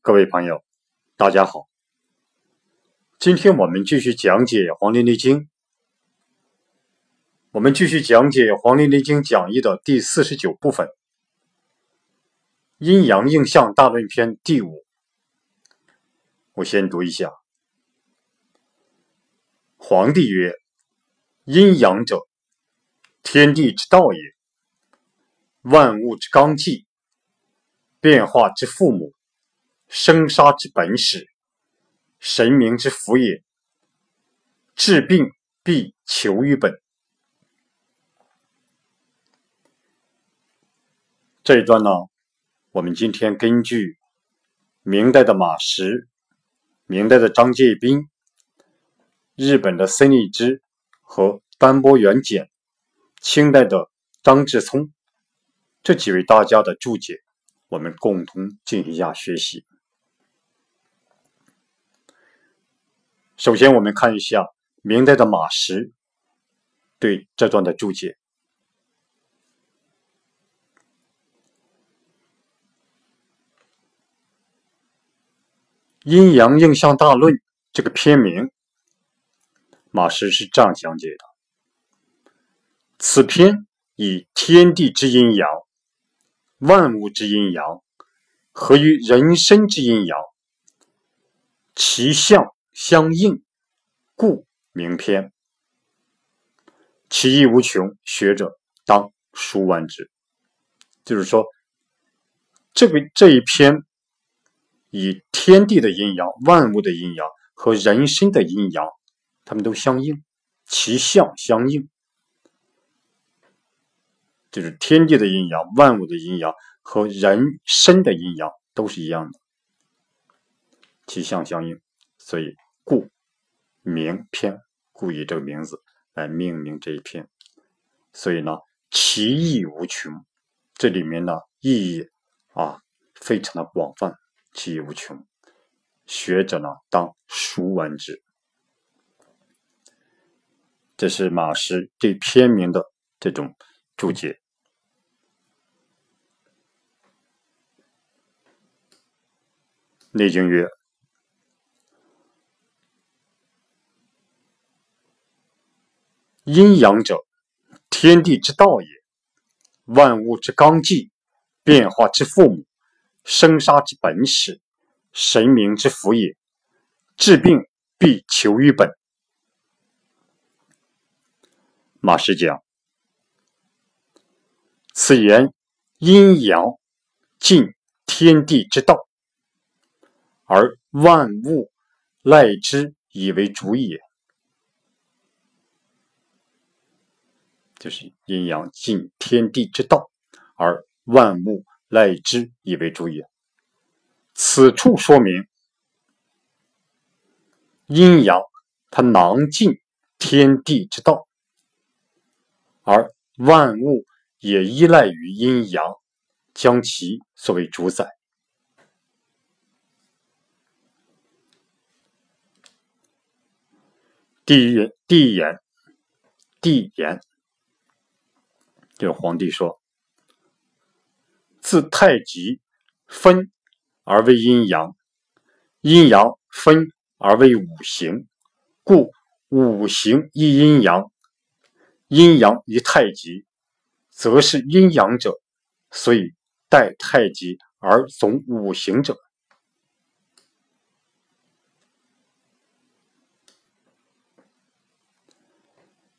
各位朋友，大家好。今天我们继续讲解《黄帝内经》，我们继续讲解《黄帝内经讲义》的第四十九部分——阴阳应象大论篇第五。我先读一下：黄帝曰：“阴阳者，天地之道也，万物之纲纪，变化之父母。”生杀之本始，神明之福也。治病必求于本。这一段呢，我们今天根据明代的马识、明代的张介宾、日本的森立之和丹波元简、清代的张志聪这几位大家的注解，我们共同进行一下学习。首先，我们看一下明代的马识对这段的注解，《阴阳应象大论》这个篇名，马识是这样讲解的：此篇以天地之阴阳、万物之阴阳合于人身之阴阳，其象。相应，故名篇。其义无穷，学者当熟玩之。就是说，这个这一篇以天地的阴阳、万物的阴阳和人身的阴阳，他们都相应，其象相应，就是天地的阴阳、万物的阴阳和人身的阴阳都是一样的，其象相应，所以。故名篇，故以这个名字来命名这一篇。所以呢，其义无穷，这里面呢意义啊非常的广泛，其义无穷。学者呢当熟闻之。这是马师对篇名的这种注解。内经曰。阴阳者，天地之道也，万物之纲纪，变化之父母，生杀之本始，神明之福也。治病必求于本。马师讲，此言阴阳尽天地之道，而万物赖之以为主也。就是阴阳尽天地之道，而万物赖之以为主也。此处说明阴阳它囊尽天地之道，而万物也依赖于阴阳，将其作为主宰。第一第一言，第一言。就是皇帝说：“自太极分而为阴阳，阴阳分而为五行，故五行一阴阳，阴阳一太极，则是阴阳者，所以代太极而总五行者。”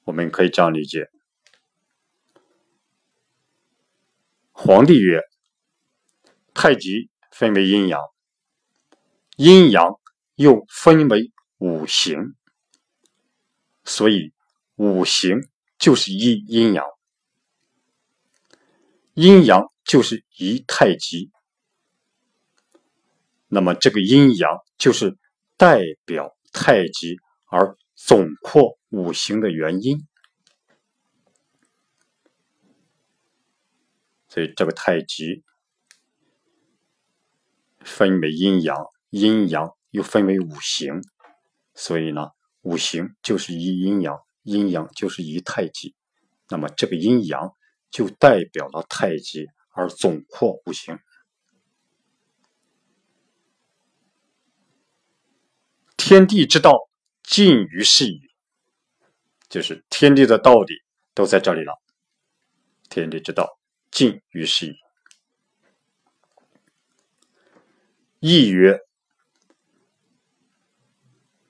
我们可以这样理解。皇帝曰：“太极分为阴阳，阴阳又分为五行，所以五行就是一阴阳，阴阳就是一太极。那么这个阴阳就是代表太极而总括五行的原因。”所以这个太极分为阴阳，阴阳又分为五行，所以呢，五行就是一阴阳，阴阳就是一太极。那么这个阴阳就代表了太极，而总括五行。天地之道，尽于是矣。就是天地的道理都在这里了。天地之道，尽于是矣。亦曰：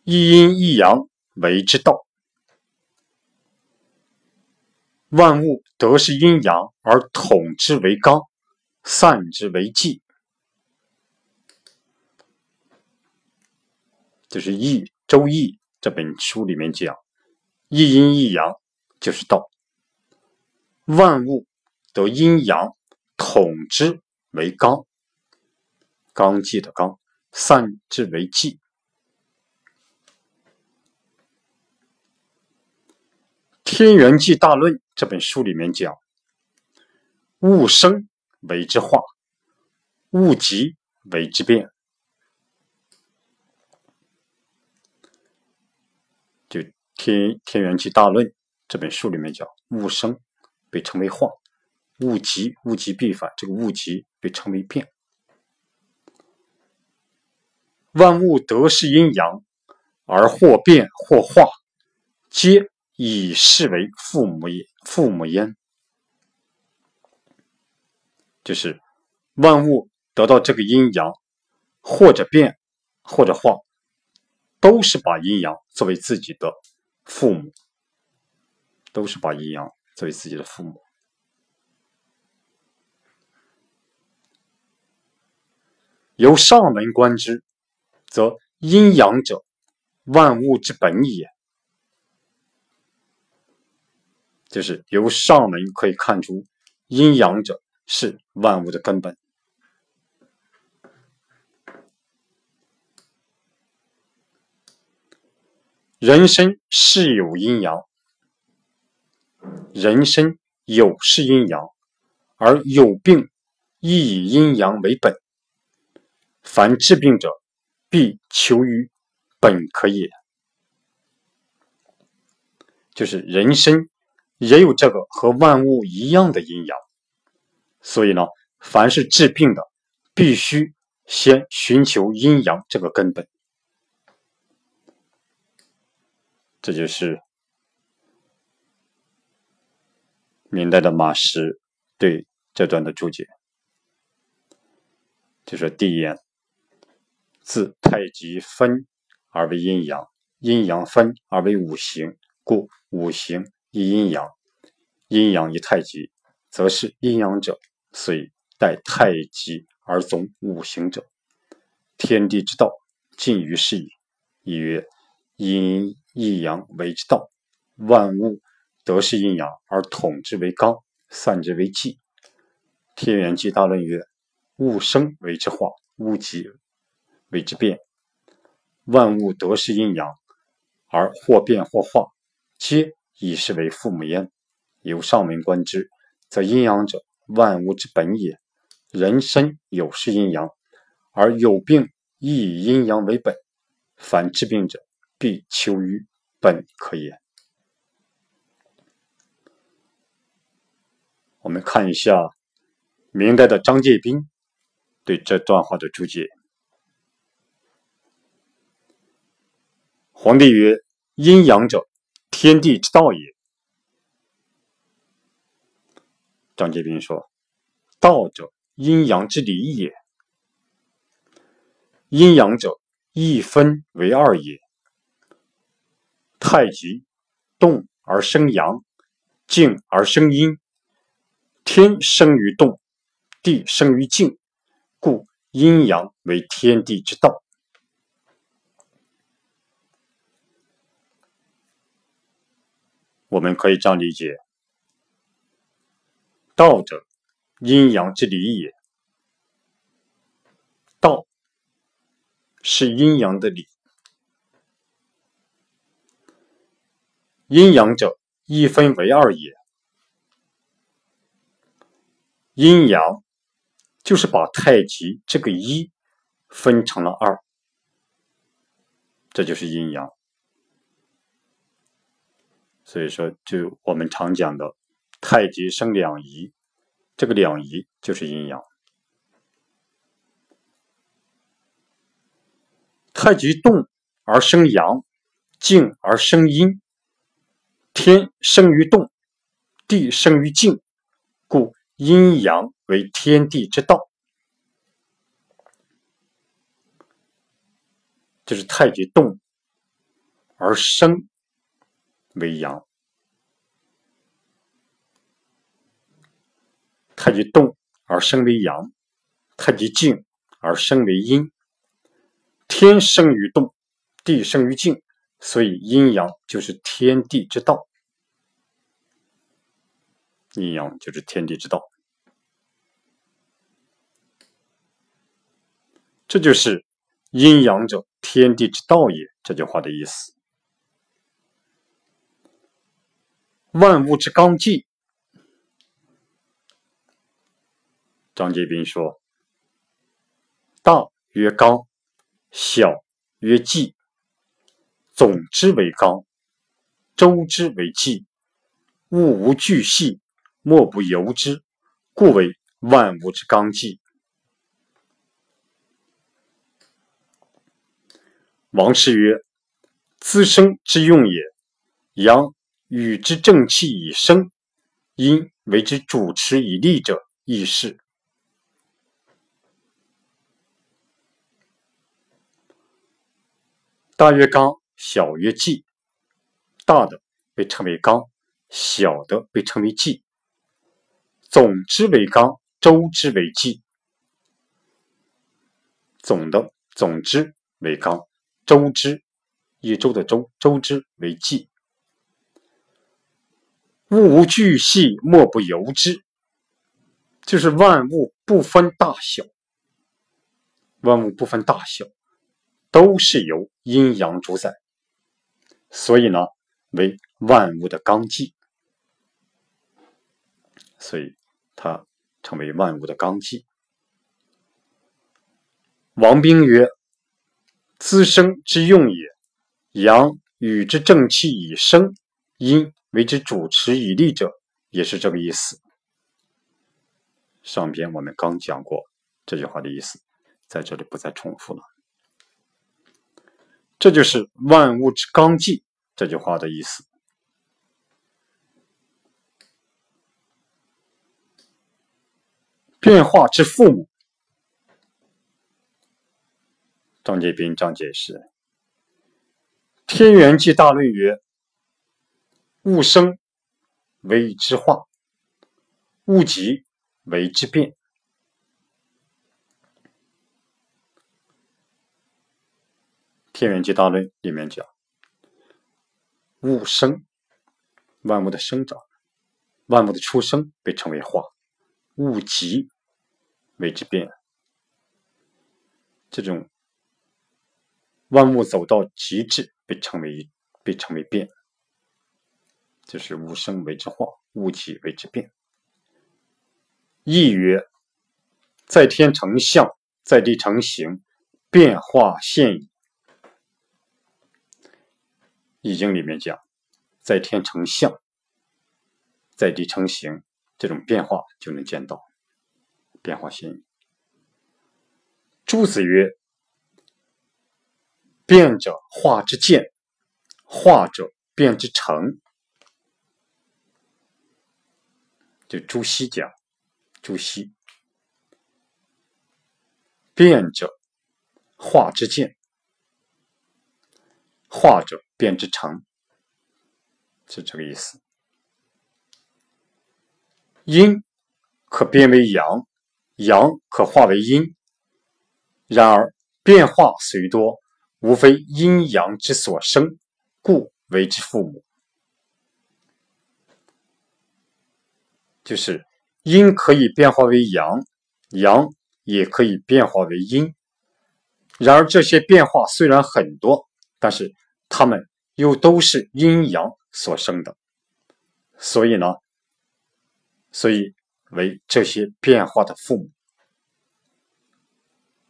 一阴一阳为之道。万物得是阴阳而统之为纲，散之为纪。就是《易周易》这本书里面讲，一阴一阳就是道。万物得阴阳统之为刚，纲纪的纲，散之为纪。《天元纪大论》这本书里面讲，物生为之化，物极为之变。就《天天元纪大论》这本书里面讲，物生被称为化，物极物极必反，这个物极被称为变。万物得是阴阳，而或变或化，皆以是为父母也。父母焉，就是万物得到这个阴阳，或者变，或者化。都是把阴阳作为自己的父母，都是把阴阳作为自己的父母。由上文观之，则阴阳者，万物之本也。就是由上文可以看出，阴阳者是万物的根本。人生是有阴阳，人生有是阴阳，而有病亦以阴阳为本。凡治病者，必求于本可也。就是人生也有这个和万物一样的阴阳，所以呢，凡是治病的，必须先寻求阴阳这个根本。这就是明代的马识对这段的注解，就说第一眼，自太极分而为阴阳，阴阳分而为五行，故五行一阴阳，阴阳一太极，则是阴阳者，所以待太极而总五行者，天地之道尽于是矣。亦曰阴。一阳为之道，万物得是阴阳而统之为纲，散之为气。天元纪大论曰：物生为之化，物极为之变。万物得是阴阳而或变或化，皆以是为父母焉。由上文观之，则阴阳者，万物之本也。人身有是阴阳，而有病亦以阴阳为本。凡治病者，必求于。本可也。我们看一下明代的张介宾对这段话的注解。皇帝曰：“阴阳者，天地之道也。”张杰斌说：“道者，阴阳之理也。阴阳者，一分为二也。”太极动而生阳，静而生阴。天生于动，地生于静，故阴阳为天地之道。我们可以这样理解：道者，阴阳之理也。道是阴阳的理。阴阳者，一分为二也。阴阳就是把太极这个一分成了二，这就是阴阳。所以说，就我们常讲的太极生两仪，这个两仪就是阴阳。太极动而生阳，静而生阴。天生于动，地生于静，故阴阳为天地之道。就是太极动而生为阳，太极动而生为阳，太极静而生为阴。天生于动，地生于静，所以阴阳就是天地之道。阴阳就是天地之道，这就是阴阳者。天地之道也，这句话的意思。万物之纲纪，张杰斌说：“大曰纲，小曰纪，总之为纲，周之为纪。物无巨细，莫不由之，故为万物之纲纪。”王师曰：“滋生之用也，阳与之正气以生，阴为之主持以利者，亦是。大曰刚，小曰纪。大的被称为刚，小的被称为纪。总之为刚，周之为纪。总的总之为刚。”周之，一周的周，周之为纪。物无巨细，莫不由之。就是万物不分大小，万物不分大小，都是由阴阳主宰，所以呢，为万物的纲纪。所以它成为万物的纲纪。王冰曰。滋生之用也，阳与之正气以生，阴为之主持以利者，也是这个意思。上边我们刚讲过这句话的意思，在这里不再重复了。这就是万物之纲纪这句话的意思。变化之父母。张杰斌张解释：“天元纪大论曰：物生为之化，物极为之变。天元纪大论里面讲，物生，万物的生长，万物的出生被称为化，物极为之变。这种。”万物走到极致，被称为被称为变，就是物生为之化，物极为之变。亦曰：在天成象，在地成形，变化现矣。易经里面讲，在天成象，在地成形，这种变化就能见到，变化现矣。朱子曰。变者化之见，化者变之成。就朱熹讲，朱熹变者化之见，化者变之成，是这个意思。阴可变为阳，阳可化为阴，然而变化虽多。无非阴阳之所生，故为之父母。就是阴可以变化为阳，阳也可以变化为阴。然而这些变化虽然很多，但是它们又都是阴阳所生的。所以呢，所以为这些变化的父母。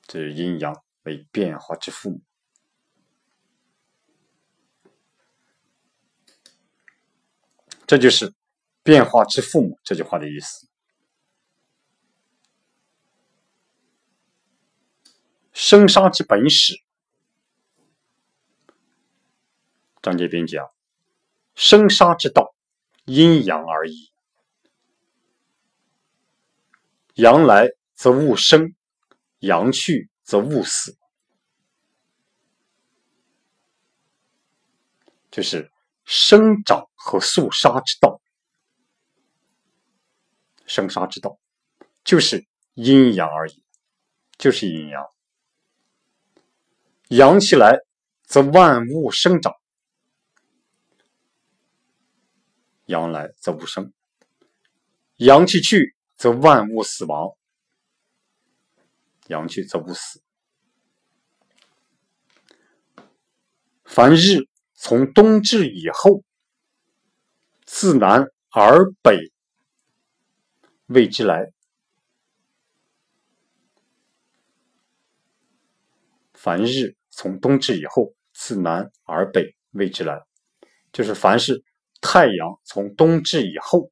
这是阴阳为变化之父母。这就是“变化之父母”这句话的意思。生杀之本始，张杰斌讲：生杀之道，阴阳而已。阳来则物生，阳去则物死。就是生长和肃杀之道。生杀之道，就是阴阳而已，就是阴阳。阳气来，则万物生长；阳来则物生。阳气去，则万物死亡；阳去则物死。凡日从冬至以后，自南而北。谓之来，凡日从冬至以后，自南而北谓之来，就是凡是太阳从冬至以后，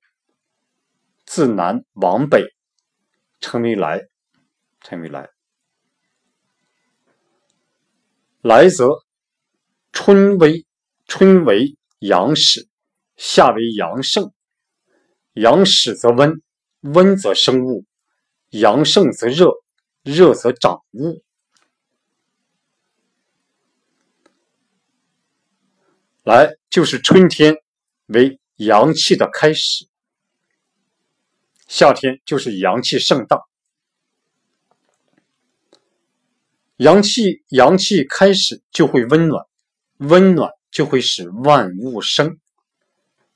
自南往北，称为来，称为来。来则春为春为阳始，夏为阳盛，阳始则温。温则生物，阳盛则热，热则长物。来就是春天为阳气的开始，夏天就是阳气盛大。阳气阳气开始就会温暖，温暖就会使万物生；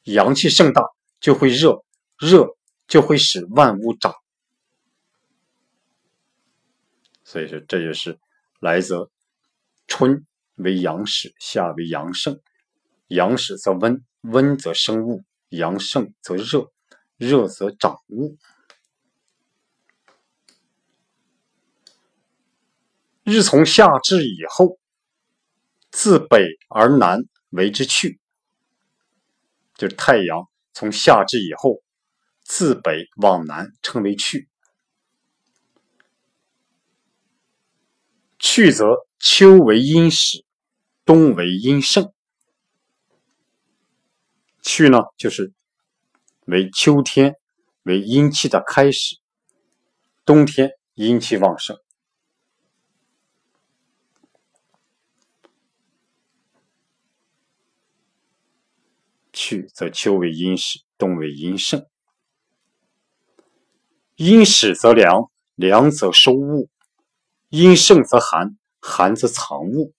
阳气盛大就会热，热。就会使万物长，所以说这就是来则春为阳始，夏为阳盛，阳始则温，温则生物，阳盛则热，热则长物。日从夏至以后，自北而南为之去，就是太阳从夏至以后。自北往南称为去，去则秋为阴始，冬为阴盛。去呢，就是为秋天为阴气的开始，冬天阴气旺盛。去则秋为阴始，冬为阴盛。阴始则凉，凉则收物；阴盛则寒，寒则藏物。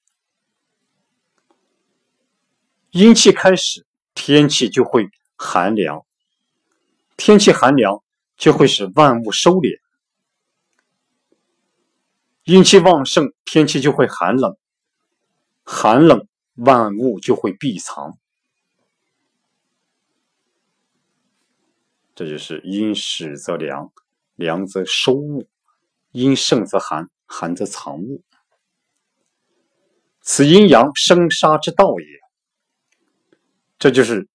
阴气开始，天气就会寒凉；天气寒凉，就会使万物收敛。阴气旺盛，天气就会寒冷；寒冷，万物就会闭藏。这就是阴始则凉。凉则收物，阴盛则寒，寒则藏物。此阴阳生杀之道也。这就是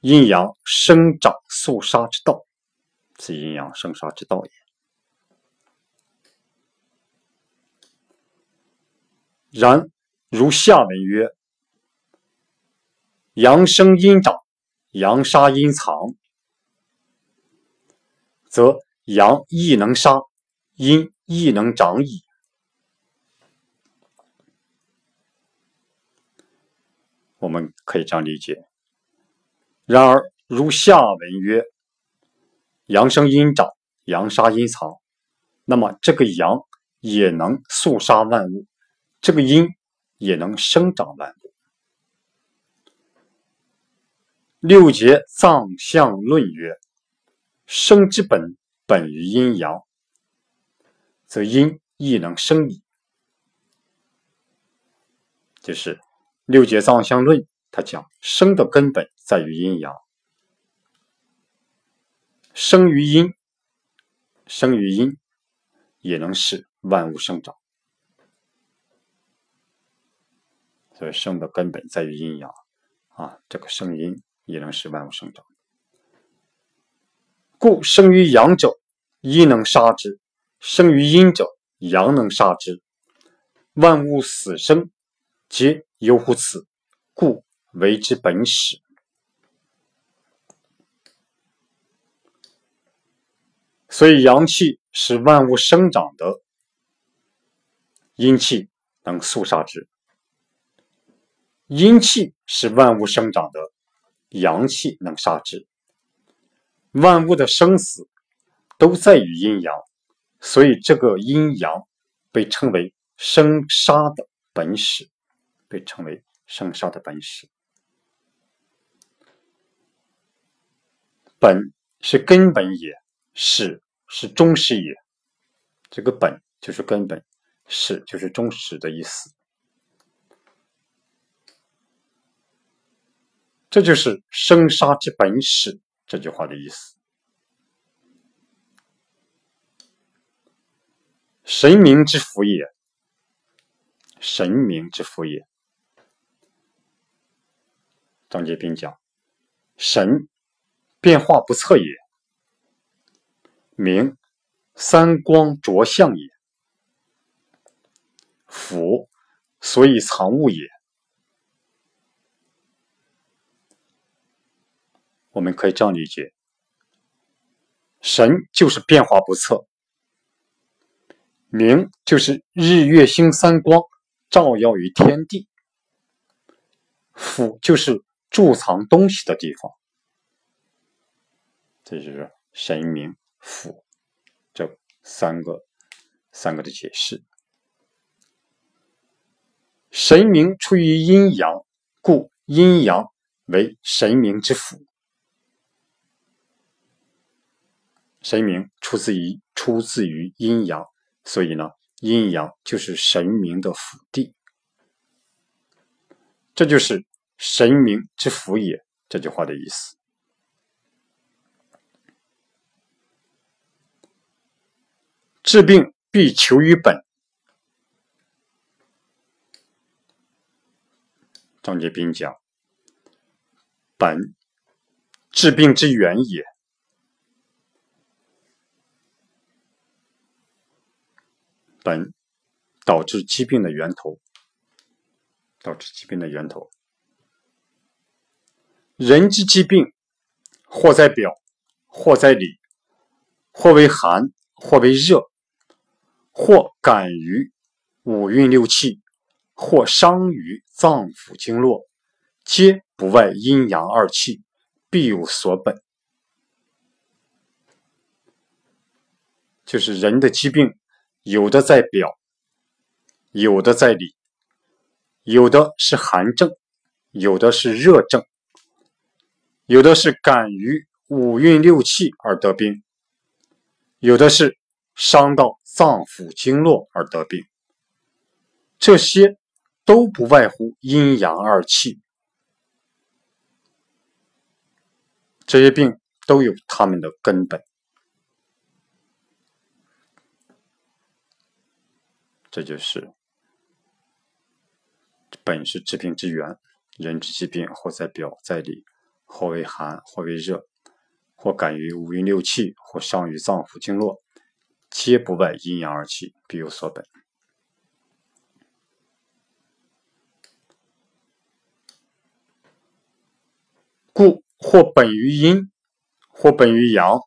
阴阳生长肃杀之道。此阴阳生杀之道也。然如下文曰：阳生阴长，阳杀阴藏，则。阳亦能杀，阴亦能长矣。我们可以这样理解。然而，如下文曰：“阳生阴长，阳杀阴藏。”那么，这个阳也能肃杀万物，这个阴也能生长万物。六节藏象论曰：“生之本。”本于阴阳，则阴亦能生矣。就是六节藏象论，他讲生的根本在于阴阳，生于阴，生于阴，也能使万物生长。所以生的根本在于阴阳啊，这个生阴也能使万物生长。故生于阳者，阴能杀之；生于阴者，阳能杀之。万物死生，皆由乎此。故为之本始。所以，阳气是万物生长的，阴气能肃杀之；阴气是万物生长的，阳气能杀之。万物的生死都在于阴阳，所以这个阴阳被称为生杀的本始，被称为生杀的本始。本是根本也，始。是终始也，这个本就是根本，始就是终始的意思。这就是生杀之本始这句话的意思。神明之福也，神明之福也。张杰斌讲，神变化不测也。明，三光着相也；福，所以藏物也。我们可以这样理解：神就是变化不测，明就是日月星三光照耀于天地，府就是贮藏东西的地方。这就是神明。府，这三个三个的解释。神明出于阴阳，故阴阳为神明之府。神明出自于出自于阴阳，所以呢，阴阳就是神明的府地。这就是神明之府也这句话的意思。治病必求于本。张杰斌讲：“本，治病之源也。本，导致疾病的源头，导致疾病的源头。人之疾病，或在表，或在里，或为寒，或为热。”或感于五运六气，或伤于脏腑经络，皆不外阴阳二气，必有所本。就是人的疾病，有的在表，有的在里，有的是寒症，有的是热症，有的是感于五运六气而得病，有的是。伤到脏腑经络而得病，这些都不外乎阴阳二气，这些病都有他们的根本，这就是本是治病之源。人之疾病，或在表在里，或为寒，或为热，或感于五运六气，或伤于脏腑经络。皆不外阴阳二气，必有所本。故或本于阴，或本于阳。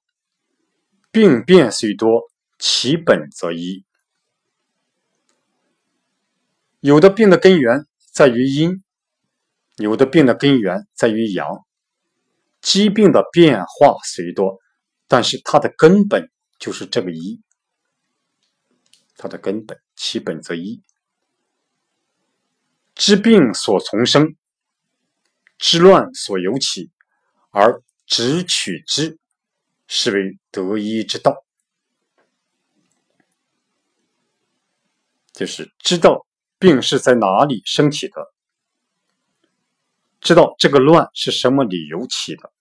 病变虽多，其本则一。有的病的根源在于阴，有的病的根源在于阳。疾病的变化虽多，但是它的根本就是这个一。它的根本，其本则一。知病所从生，知乱所由起，而直取之，是为得医之道。就是知道病是在哪里升起的，知道这个乱是什么理由起的，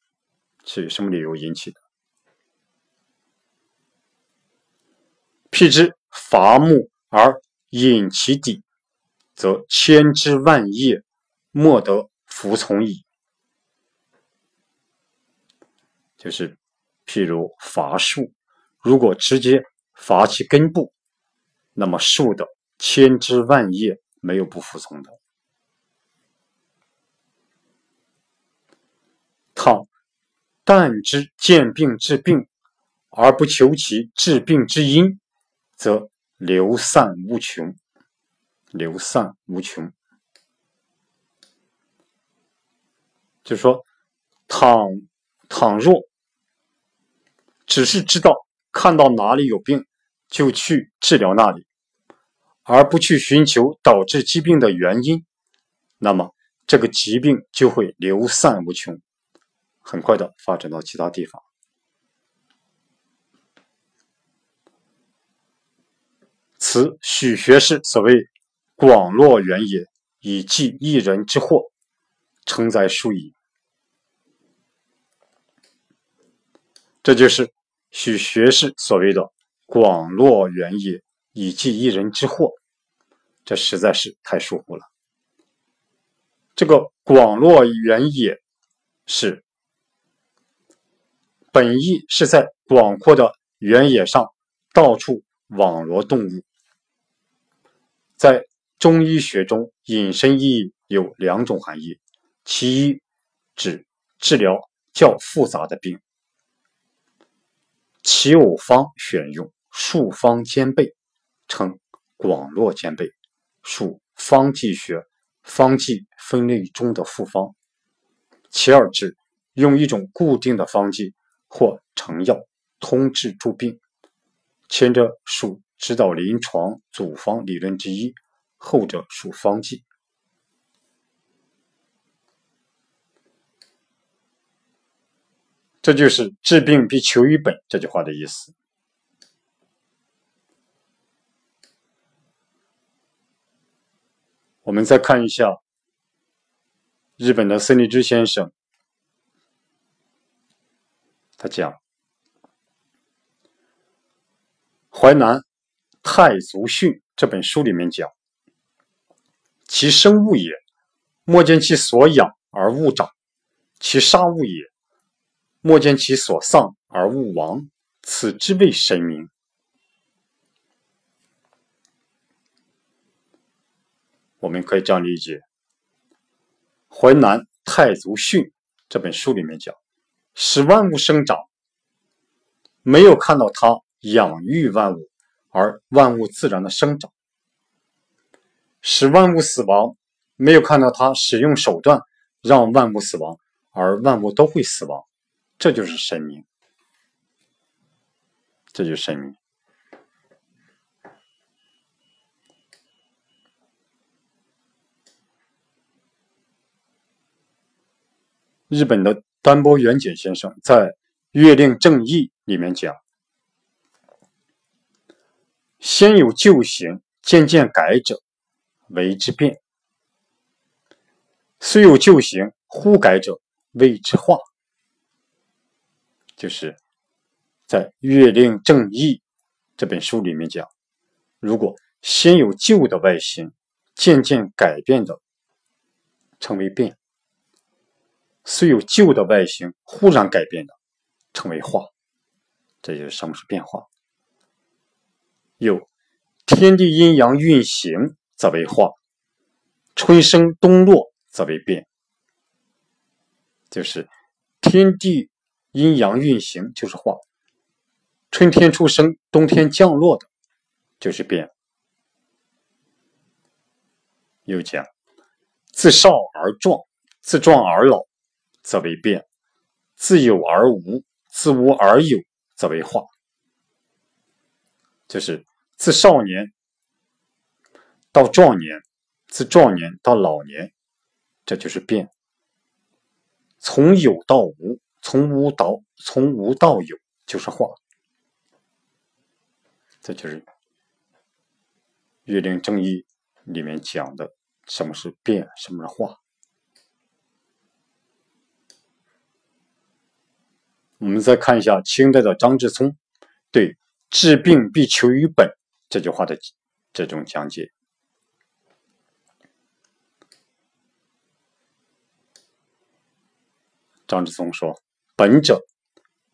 是什么理由引起的。譬之。伐木而引其底，则千枝万叶，莫得服从矣。就是譬如伐树，如果直接伐其根部，那么树的千枝万叶没有不服从的。倘但知见病治病，而不求其治病之因，则流散无穷。流散无穷，就说，倘倘若只是知道看到哪里有病就去治疗那里，而不去寻求导致疾病的原因，那么这个疾病就会流散无穷，很快的发展到其他地方。此许学士所谓。广络原也，以济一人之祸，承载数矣。这就是许学士所谓的“广络原也，以济一人之祸”，这实在是太疏忽了。这个“广络原野”是本意是在广阔的原野上到处网罗动物，在。中医学中，引申意义有两种含义：其一，指治疗较复杂的病，其偶方选用数方兼备，称广络兼备，属方剂学方剂分类中的复方；其二，指用一种固定的方剂或成药通治诸病，前者属指导临床组方理论之一。后者属方剂，这就是“治病必求于本”这句话的意思。我们再看一下日本的森立之先生，他讲《淮南太祖训》这本书里面讲。其生物也，莫见其所养而勿长；其杀物也，莫见其所丧而勿亡。此之谓神明。我们可以这样理解，《淮南太祖训》这本书里面讲，使万物生长，没有看到它养育万物，而万物自然的生长。使万物死亡，没有看到他使用手段让万物死亡，而万物都会死亡，这就是神明，这就是神明。日本的丹波元简先生在《月令正义》里面讲：“先有旧形，渐渐改者。”为之变，虽有旧形，忽改者谓之化。就是在《月令正义》这本书里面讲，如果先有旧的外形，渐渐改变的称为变；虽有旧的外形，忽然改变的称为化。这就是什么是变化？有天地阴阳运行。则为化，春生冬落则为变，就是天地阴阳运行就是化，春天出生，冬天降落的，就是变。又讲，自少而壮，自壮而老，则为变；自有而无，自无而有，则为化。就是自少年。到壮年，自壮年到老年，这就是变。从有到无，从无到从无到有，就是化。这就是《月令正义》里面讲的什么是变，什么是化。我们再看一下清代的张志聪对“治病必求于本”这句话的这种讲解。张志聪说：“本者，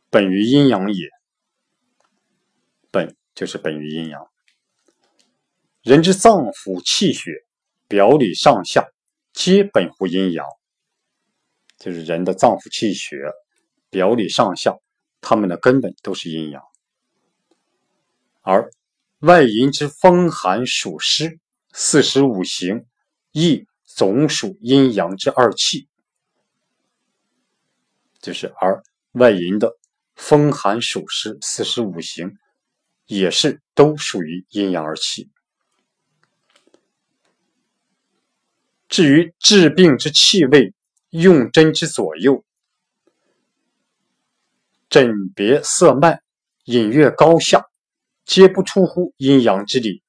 本于阴阳也。本就是本于阴阳。人之脏腑气血，表里上下，皆本乎阴阳。就是人的脏腑气血、表里上下，它们的根本都是阴阳。而外阴之风寒暑湿四时五行，亦总属阴阳之二气。就是而外阴的风寒暑湿四时五行，也是都属于阴阳二气。至于治病之气味、用针之左右、诊别色脉、隐约高下，皆不出乎阴阳之理，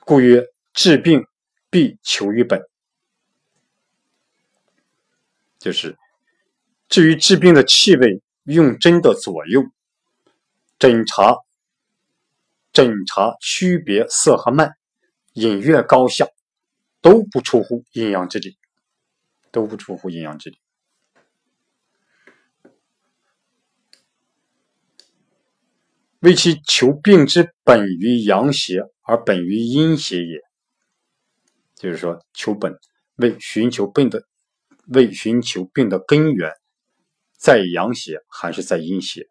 故曰：治病必求于本。就是至于治病的气味、用针的左右、诊查、诊查区别色和脉、隐约高下。都不出乎阴阳之理，都不出乎阴阳之理。为其求病之本于阳邪，而本于阴邪也。就是说，求本为寻求病的，为寻求病的根源，在阳邪还是在阴邪？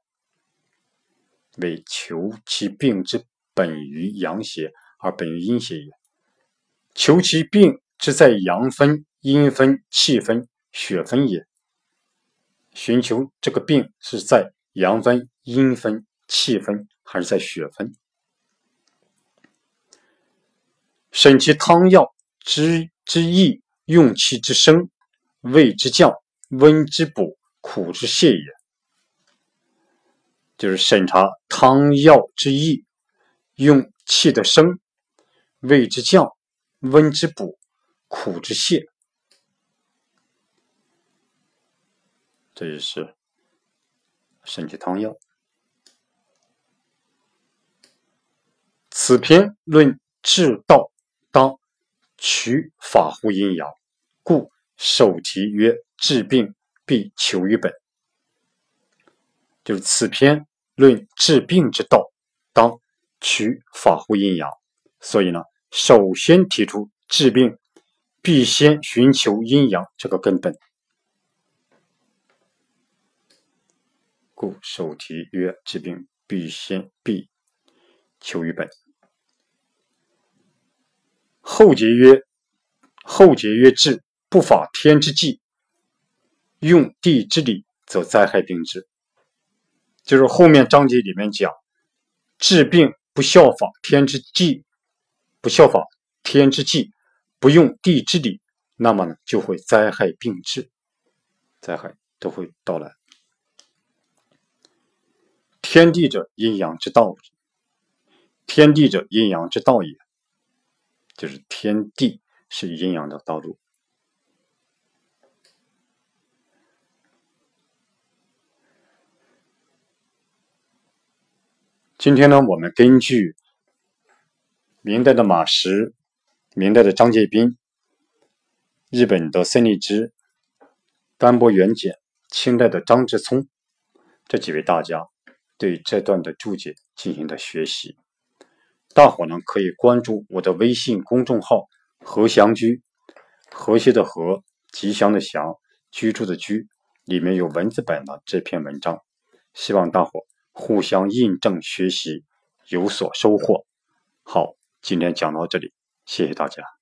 为求其病之本于阳邪，而本于阴邪也。求其病之在阳分、阴分、气分、血分也。寻求这个病是在阳分、阴分、气分，还是在血分？审其汤药之之意，用气之生，味之降，温之补，苦之泻也。就是审查汤药之意，用气的生，味之降。温之补，苦之泻，这也是神奇汤药。此篇论治道，当取法乎阴阳，故首题曰：“治病必求于本。”就是此篇论治病之道，当取法乎阴阳，所以呢。首先提出治病必先寻求阴阳这个根本，故首题曰：“治病必先必求于本。”后节曰：“后节曰治不法天之纪，用地之理，则灾害病之。”就是后面章节里面讲治病不效法天之纪。不效法天之纪，不用地之理，那么呢，就会灾害并至，灾害都会到来。天地者，阴阳之道；天地者，阴阳之道也。就是天地是阴阳的道路。今天呢，我们根据。明代的马识，明代的张介宾，日本的森立之，甘波元简，清代的张之聪，这几位大家对这段的注解进行的学习。大伙呢可以关注我的微信公众号“和祥居”，和谐的和，吉祥的祥，居住的居，里面有文字版的这篇文章，希望大伙互相印证学习，有所收获。好。今天讲到这里，谢谢大家。